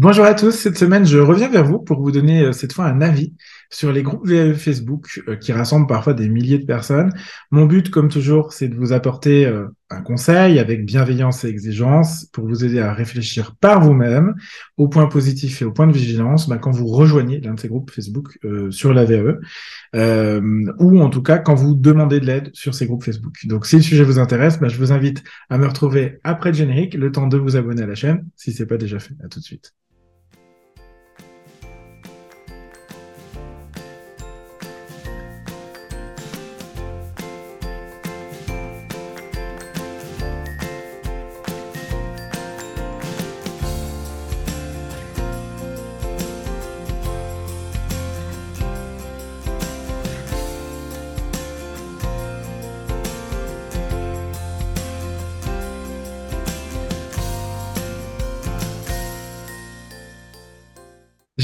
Bonjour à tous, cette semaine je reviens vers vous pour vous donner euh, cette fois un avis sur les groupes VAE Facebook euh, qui rassemblent parfois des milliers de personnes. Mon but, comme toujours, c'est de vous apporter euh, un conseil avec bienveillance et exigence pour vous aider à réfléchir par vous-même aux points positifs et aux points de vigilance bah, quand vous rejoignez l'un de ces groupes Facebook sur la VAE ou en tout cas quand vous demandez de l'aide sur ces groupes Facebook. Donc si le sujet vous intéresse, bah, je vous invite à me retrouver après le générique, le temps de vous abonner à la chaîne si c'est pas déjà fait. À tout de suite.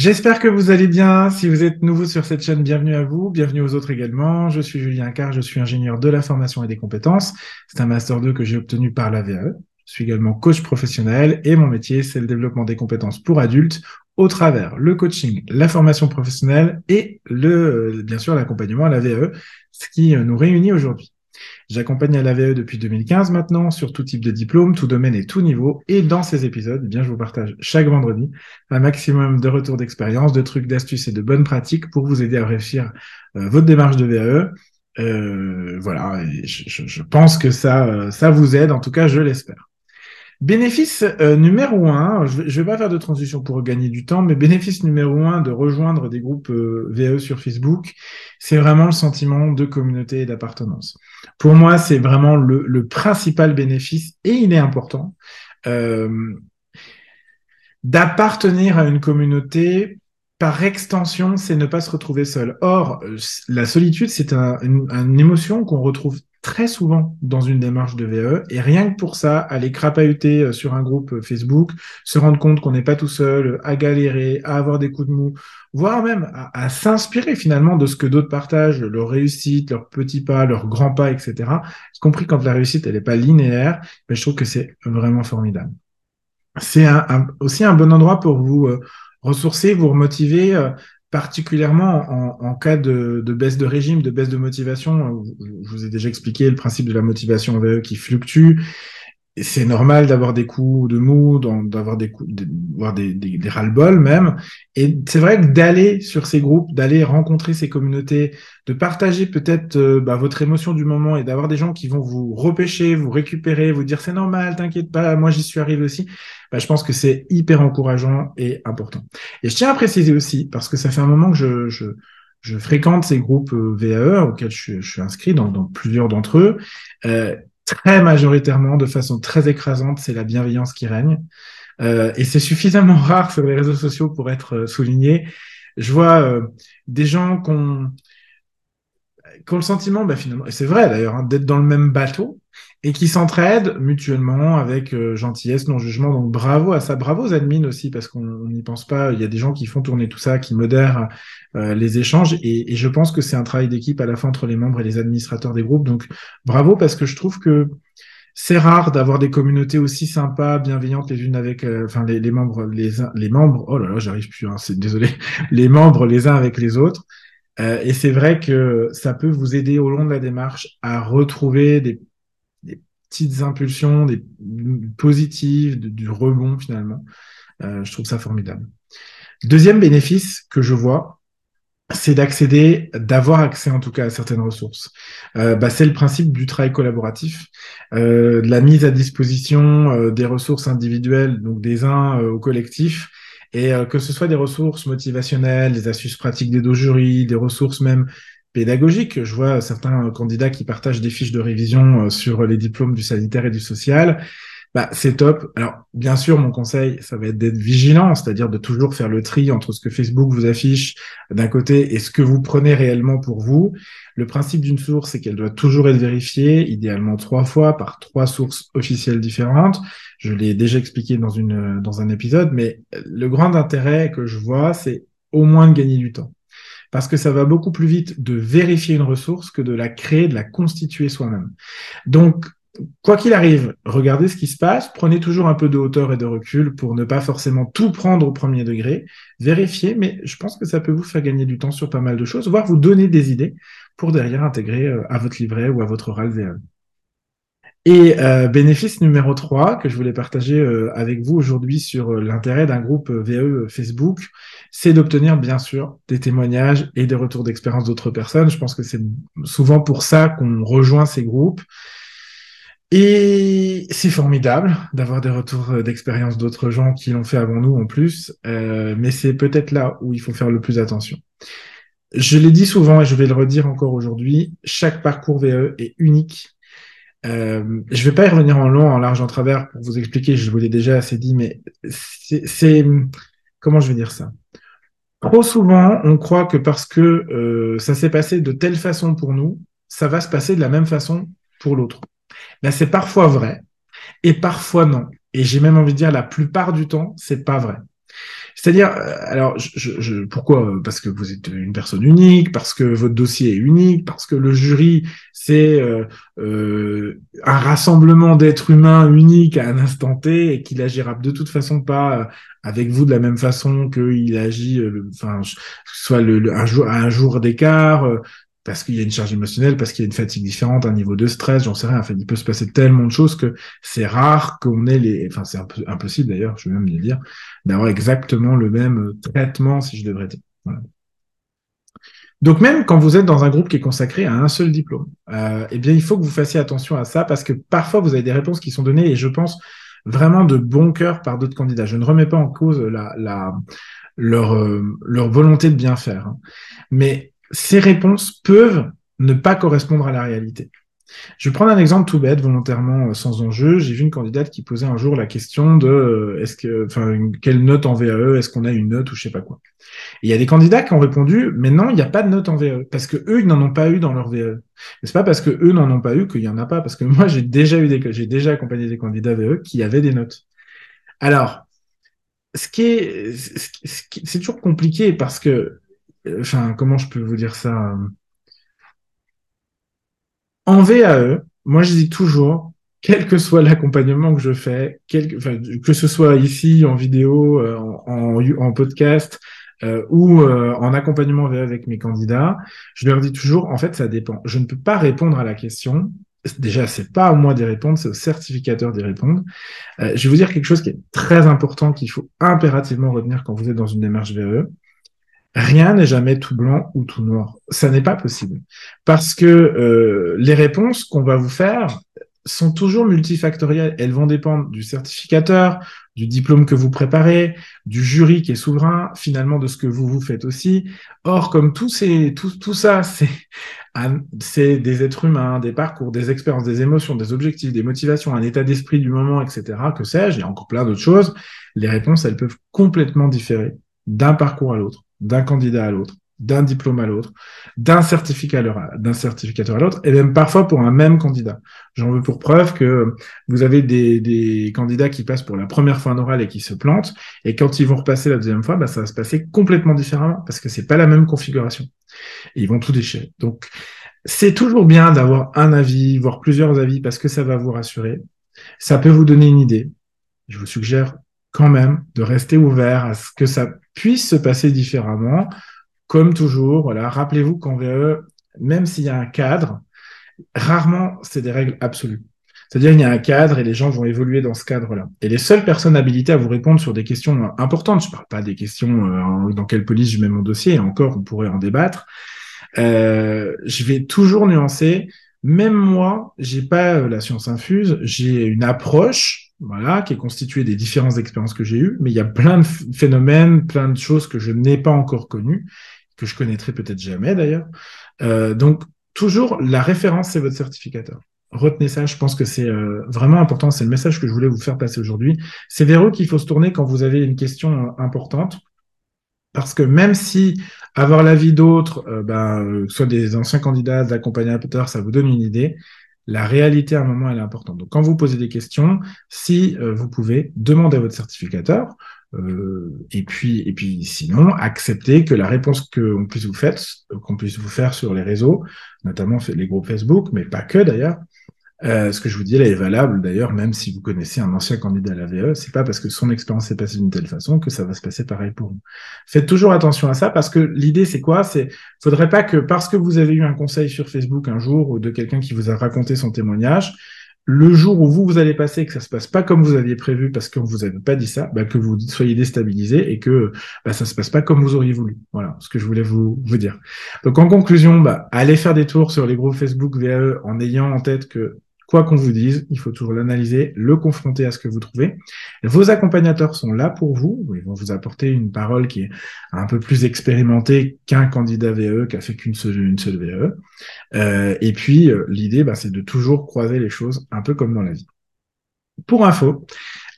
J'espère que vous allez bien. Si vous êtes nouveau sur cette chaîne, bienvenue à vous. Bienvenue aux autres également. Je suis Julien Carr, je suis ingénieur de la formation et des compétences. C'est un Master 2 que j'ai obtenu par la VAE. Je suis également coach professionnel et mon métier, c'est le développement des compétences pour adultes au travers le coaching, la formation professionnelle et le, bien sûr, l'accompagnement à la VAE, ce qui nous réunit aujourd'hui. J'accompagne à l'AVE depuis 2015 maintenant sur tout type de diplôme, tout domaine et tout niveau. Et dans ces épisodes, eh bien, je vous partage chaque vendredi un maximum de retours d'expérience, de trucs, d'astuces et de bonnes pratiques pour vous aider à réussir euh, votre démarche de VAE. Euh, voilà, je, je, pense que ça, euh, ça vous aide. En tout cas, je l'espère. Bénéfice euh, numéro un, je ne vais pas faire de transition pour gagner du temps, mais bénéfice numéro un de rejoindre des groupes euh, VE sur Facebook, c'est vraiment le sentiment de communauté et d'appartenance. Pour moi, c'est vraiment le, principal bénéfice, et il est important, euh, d'appartenir à une communauté. Par extension, c'est ne pas se retrouver seul. Or, la solitude, c'est une émotion qu'on retrouve très souvent dans une démarche de VE et rien que pour ça, aller crapahuter euh, sur un groupe euh, Facebook, se rendre compte qu'on n'est pas tout seul, à galérer, à avoir des coups de mou, voire même à, s'inspirer finalement de ce que d'autres partagent, leur réussite, leurs petits pas, leurs grands pas, etc. Y compris quand la réussite elle n'est pas linéaire, mais je trouve que c'est vraiment formidable. C'est un, aussi un bon endroit pour vous euh, ressourcer, vous remotiver, particulièrement en, cas de, baisse de régime, de baisse de motivation. Je vous ai déjà expliqué le principe de la motivation VE qui fluctue c'est normal d'avoir des coups de mou, d'avoir des coups, d'avoir des, des, des ras-le-bol même. Et c'est vrai que d'aller sur ces groupes, d'aller rencontrer ces communautés, de partager peut-être euh, bah, votre émotion du moment et d'avoir des gens qui vont vous repêcher, vous récupérer, vous dire c'est normal, t'inquiète pas, moi j'y suis arrivé aussi. Bah, je pense que c'est hyper encourageant et important. Et je tiens à préciser aussi, parce que ça fait un moment que je, je, je fréquente ces groupes euh, VAE auxquels je, je suis inscrit dans, dans plusieurs d'entre eux. Euh, très majoritairement, de façon très écrasante, c'est la bienveillance qui règne. Euh, et c'est suffisamment rare sur les réseaux sociaux pour être euh, souligné. Je vois euh, des gens qui ont, le sentiment, bah, finalement, et c'est vrai d'ailleurs, hein, d'être dans le même bateau, et qui s'entraident mutuellement avec euh, gentillesse, non jugement. Donc bravo à ça, bravo aux admins aussi parce qu'on n'y pense pas. Il y a des gens qui font tourner tout ça, qui modèrent euh, les échanges et, je pense que c'est un travail d'équipe à la fois entre les membres et les administrateurs des groupes. Donc bravo parce que je trouve que c'est rare d'avoir des communautés aussi sympas, bienveillantes les unes avec, euh, enfin les, les, membres, les, les membres. Oh là là, j'arrive plus. Hein, c'est désolé. Les membres les uns avec les autres. et c'est vrai que ça peut vous aider au long de la démarche à retrouver des petites impulsions, des positives, du rebond finalement. Euh, je trouve ça formidable. Deuxième bénéfice que je vois, c'est d'accéder, d'avoir accès en tout cas à certaines ressources. Euh, bah, c'est le principe du travail collaboratif, euh, de la mise à disposition des ressources individuelles, donc des uns au collectif, et que ce soit des ressources motivationnelles, des astuces pratiques des dos jury, des ressources même pédagogique. Je vois certains candidats qui partagent des fiches de révision euh, sur les diplômes du sanitaire et du social. Bah, c'est top. Alors, bien sûr, mon conseil, ça va être d'être vigilant, c'est-à-dire de toujours faire le tri entre ce que Facebook vous affiche d'un côté et ce que vous prenez réellement pour vous. Le principe d'une source, c'est qu'elle doit toujours être vérifiée, idéalement trois fois par trois sources officielles différentes. Je l'ai déjà expliqué dans une, dans un épisode, mais le grand intérêt que je vois, c'est au moins de gagner du temps parce que ça va beaucoup plus vite de vérifier une ressource que de la créer, de la constituer soi-même. Donc, quoi qu'il arrive, regardez ce qui se passe, prenez toujours un peu de hauteur et de recul pour ne pas forcément tout prendre au premier degré, vérifiez, mais je pense que ça peut vous faire gagner du temps sur pas mal de choses, voire vous donner des idées pour derrière intégrer euh, à votre livret ou à votre oral. Et euh, bénéfice numéro 3 que je voulais partager euh, avec vous aujourd'hui sur euh, l'intérêt d'un groupe VAE Facebook, c'est d'obtenir bien sûr des témoignages et des retours d'expérience d'autres personnes. Je pense que c'est souvent pour ça qu'on rejoint ces groupes. Et c'est formidable d'avoir des retours d'expérience d'autres gens qui l'ont fait avant nous en plus, mais c'est peut-être là où il faut faire le plus attention. Je l'ai dit souvent et je vais le redire encore aujourd'hui, chaque parcours VAE est unique euh, je vais pas y revenir en long, en large, en travers pour vous expliquer, je vous l'ai déjà assez dit, mais c'est comment je vais dire ça? Trop souvent, on croit que parce que euh, ça s'est passé de telle façon pour nous, ça va se passer de la même façon pour l'autre. Ben, c'est parfois vrai et parfois non. Et j'ai même envie de dire la plupart du temps, c'est pas vrai. C'est-à-dire, euh, alors, je, pourquoi Parce que vous êtes une personne unique, parce que votre dossier est unique, parce que le jury, c'est euh, euh, un rassemblement d'êtres humains uniques à un instant T et qu'il agira de toute façon pas avec vous de la même façon qu'il agit, enfin, soit le, un jour à un jour d'écart, parce qu'il y a une charge émotionnelle, parce qu'il y a une fatigue différente, un niveau de stress, j'en sais rien. Enfin, il peut se passer tellement de choses que c'est rare qu'on ait les, enfin, c'est impossible d'ailleurs, je vais même le dire, d'avoir exactement le même traitement, si je devrais dire. Donc même quand vous êtes dans un groupe qui est consacré à un seul diplôme, euh, eh bien il faut que vous fassiez attention à ça parce que parfois vous avez des réponses qui sont données et je pense vraiment de bon cœur par d'autres candidats. Je ne remets pas en cause la, la leur, euh, leur volonté de bien faire, hein. mais ces réponses peuvent ne pas correspondre à la réalité. Je vais prendre un exemple tout bête, volontairement euh, sans enjeu. J'ai vu une candidate qui posait un jour la question de euh, est-ce que, enfin, quelle note en VAE, est-ce qu'on a une note ou je sais pas quoi. il y a des candidats qui ont répondu, mais non, il n'y a pas de note en VAE parce que eux, ils n'en ont pas eu dans leur VAE. Mais c'est pas parce que eux n'en ont pas eu qu'il y en a pas, parce que moi, j'ai déjà eu des, j'ai déjà accompagné des candidats VAE qui avaient des notes. Alors, ce qui est, c'est toujours compliqué parce que enfin, comment je peux vous dire ça euh, En VAE, moi je dis toujours, quel que soit l'accompagnement que je fais, que ce soit ici en vidéo, euh, en, podcast euh, ou en accompagnement VAE avec mes candidats, je leur dis toujours, en fait, ça dépend. Je ne peux pas répondre à la question. Déjà, c'est pas à moi d'y répondre, c'est au certificateur d'y répondre. je vais vous dire quelque chose qui est très important qu'il faut impérativement retenir quand vous êtes dans une démarche VAE rien n'est jamais tout blanc ou tout noir. Ça n'est pas possible. Parce que euh, les réponses qu'on va vous faire sont toujours multifactorielles. Elles vont dépendre du certificateur, du diplôme que vous préparez, du jury qui est souverain, finalement de ce que vous vous faites aussi. Or, comme tout, ces, tout, tout ça, c'est c'est des êtres humains, des parcours, des expériences, des émotions, des objectifs, des motivations, un état d'esprit du moment, etc., que sais-je, il y a encore plein d'autres choses. Les réponses, elles peuvent complètement différer d'un parcours à l'autre d'un candidat à l'autre, d'un diplôme à l'autre, d'un certificateur à l'autre, et même parfois pour un même candidat. J'en veux pour preuve que vous avez des, candidats qui passent pour la première fois en oral et qui se plantent, et quand ils vont repasser la deuxième fois, bah, ça va se passer complètement différemment, parce que c'est pas la même configuration. Ils vont tout déchirer. Donc, c'est toujours bien d'avoir un avis, voire plusieurs avis, parce que ça va vous rassurer. Ça peut vous donner une idée. Je vous suggère quand même de rester ouvert à ce que ça puisse se passer différemment. Comme toujours, voilà, rappelez-vous qu'en VE, même s'il y a un cadre, rarement c'est des règles absolues. C'est-à-dire qu'il y a un cadre et les gens vont évoluer dans ce cadre-là. Et les seules personnes habilitées à vous répondre sur des questions importantes, je ne parle pas des questions euh, dans quelle police je mets mon dossier, encore on pourrait en débattre, euh, je vais toujours nuancer. Même moi, j'ai pas euh, la science infuse, j'ai une approche voilà, qui est constitué des différentes expériences que j'ai eues, mais il y a plein de phénomènes, plein de choses que je n'ai pas encore connues, que je connaîtrai peut-être jamais d'ailleurs. Euh, donc, toujours, la référence, c'est votre certificateur. Retenez ça, je pense que c'est euh, vraiment important, c'est le message que je voulais vous faire passer aujourd'hui. C'est vers eux qu'il faut se tourner quand vous avez une question euh, importante, parce que même si avoir l'avis d'autres, ben, soit des anciens candidats, d'accompagnateurs, ça vous donne une idée, la réalité à un moment elle est importante. Donc quand vous posez des questions, si euh, vous pouvez demander à votre certificateur euh, et puis et puis sinon accepter que la réponse qu'on puisse vous faire qu'on puisse vous faire sur les réseaux, notamment les groupes Facebook, mais pas que d'ailleurs, Euh, ce que je vous dis là est valable d'ailleurs, même si vous connaissez un ancien candidat à la VE, c'est pas parce que son expérience s'est passée d'une telle façon que ça va se passer pareil pour vous. Faites toujours attention à ça parce que l'idée c'est quoi? C'est faudrait pas que parce que vous avez eu un conseil sur Facebook un jour ou de quelqu'un qui vous a raconté son témoignage, le jour où vous vous allez passer que ça se passe pas comme vous aviez prévu parce qu'on vous avait pas dit ça, bah, que vous soyez déstabilisé et que bah, ça se passe pas comme vous auriez voulu. Voilà ce que je voulais vous, vous dire. Donc en conclusion, bah, allez faire des tours sur les groupes Facebook VAE en ayant en tête que quoi qu'on vous dise, il faut toujours l'analyser, le confronter à ce que vous trouvez. Vos accompagnateurs sont là pour vous. Ils vont vous apporter une parole qui est un peu plus expérimentée qu'un candidat VE qui a fait qu'une seule, VE. Euh, et puis, euh, l'idée, bah, c'est de toujours croiser les choses un peu comme dans la vie. Pour info,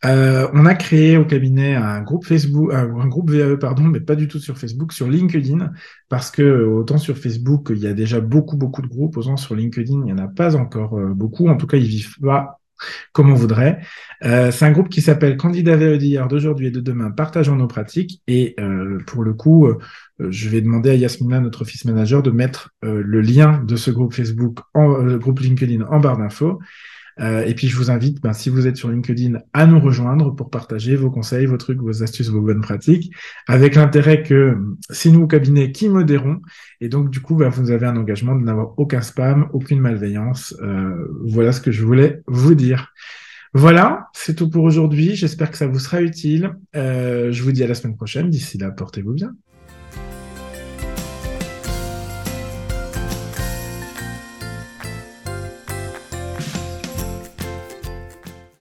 euh, on a créé au cabinet un groupe Facebook, euh, un groupe VAE, pardon, mais pas du tout sur Facebook, sur LinkedIn, parce que autant sur Facebook, il y a déjà beaucoup, beaucoup de groupes, autant sur LinkedIn, il n'y en a pas encore euh, beaucoup. En tout cas, ils vivent pas comme on voudrait. c'est un groupe qui s'appelle Candidat VAE d'hier, d'aujourd'hui et de demain, partageons nos pratiques. Et pour le coup, je vais demander à Yasmina, notre office manager, de mettre le lien de ce groupe Facebook, en, groupe LinkedIn en barre d'infos. Euh, et puis je vous invite, ben, si vous êtes sur LinkedIn, à nous rejoindre pour partager vos conseils, vos trucs, vos astuces, vos bonnes pratiques, avec l'intérêt que c'est nous au cabinet qui modérons. Et donc du coup, ben, vous avez un engagement de n'avoir aucun spam, aucune malveillance. Euh, voilà ce que je voulais vous dire. Voilà, c'est tout pour aujourd'hui. J'espère que ça vous sera utile. Euh, je vous dis à la semaine prochaine. D'ici là, portez-vous bien.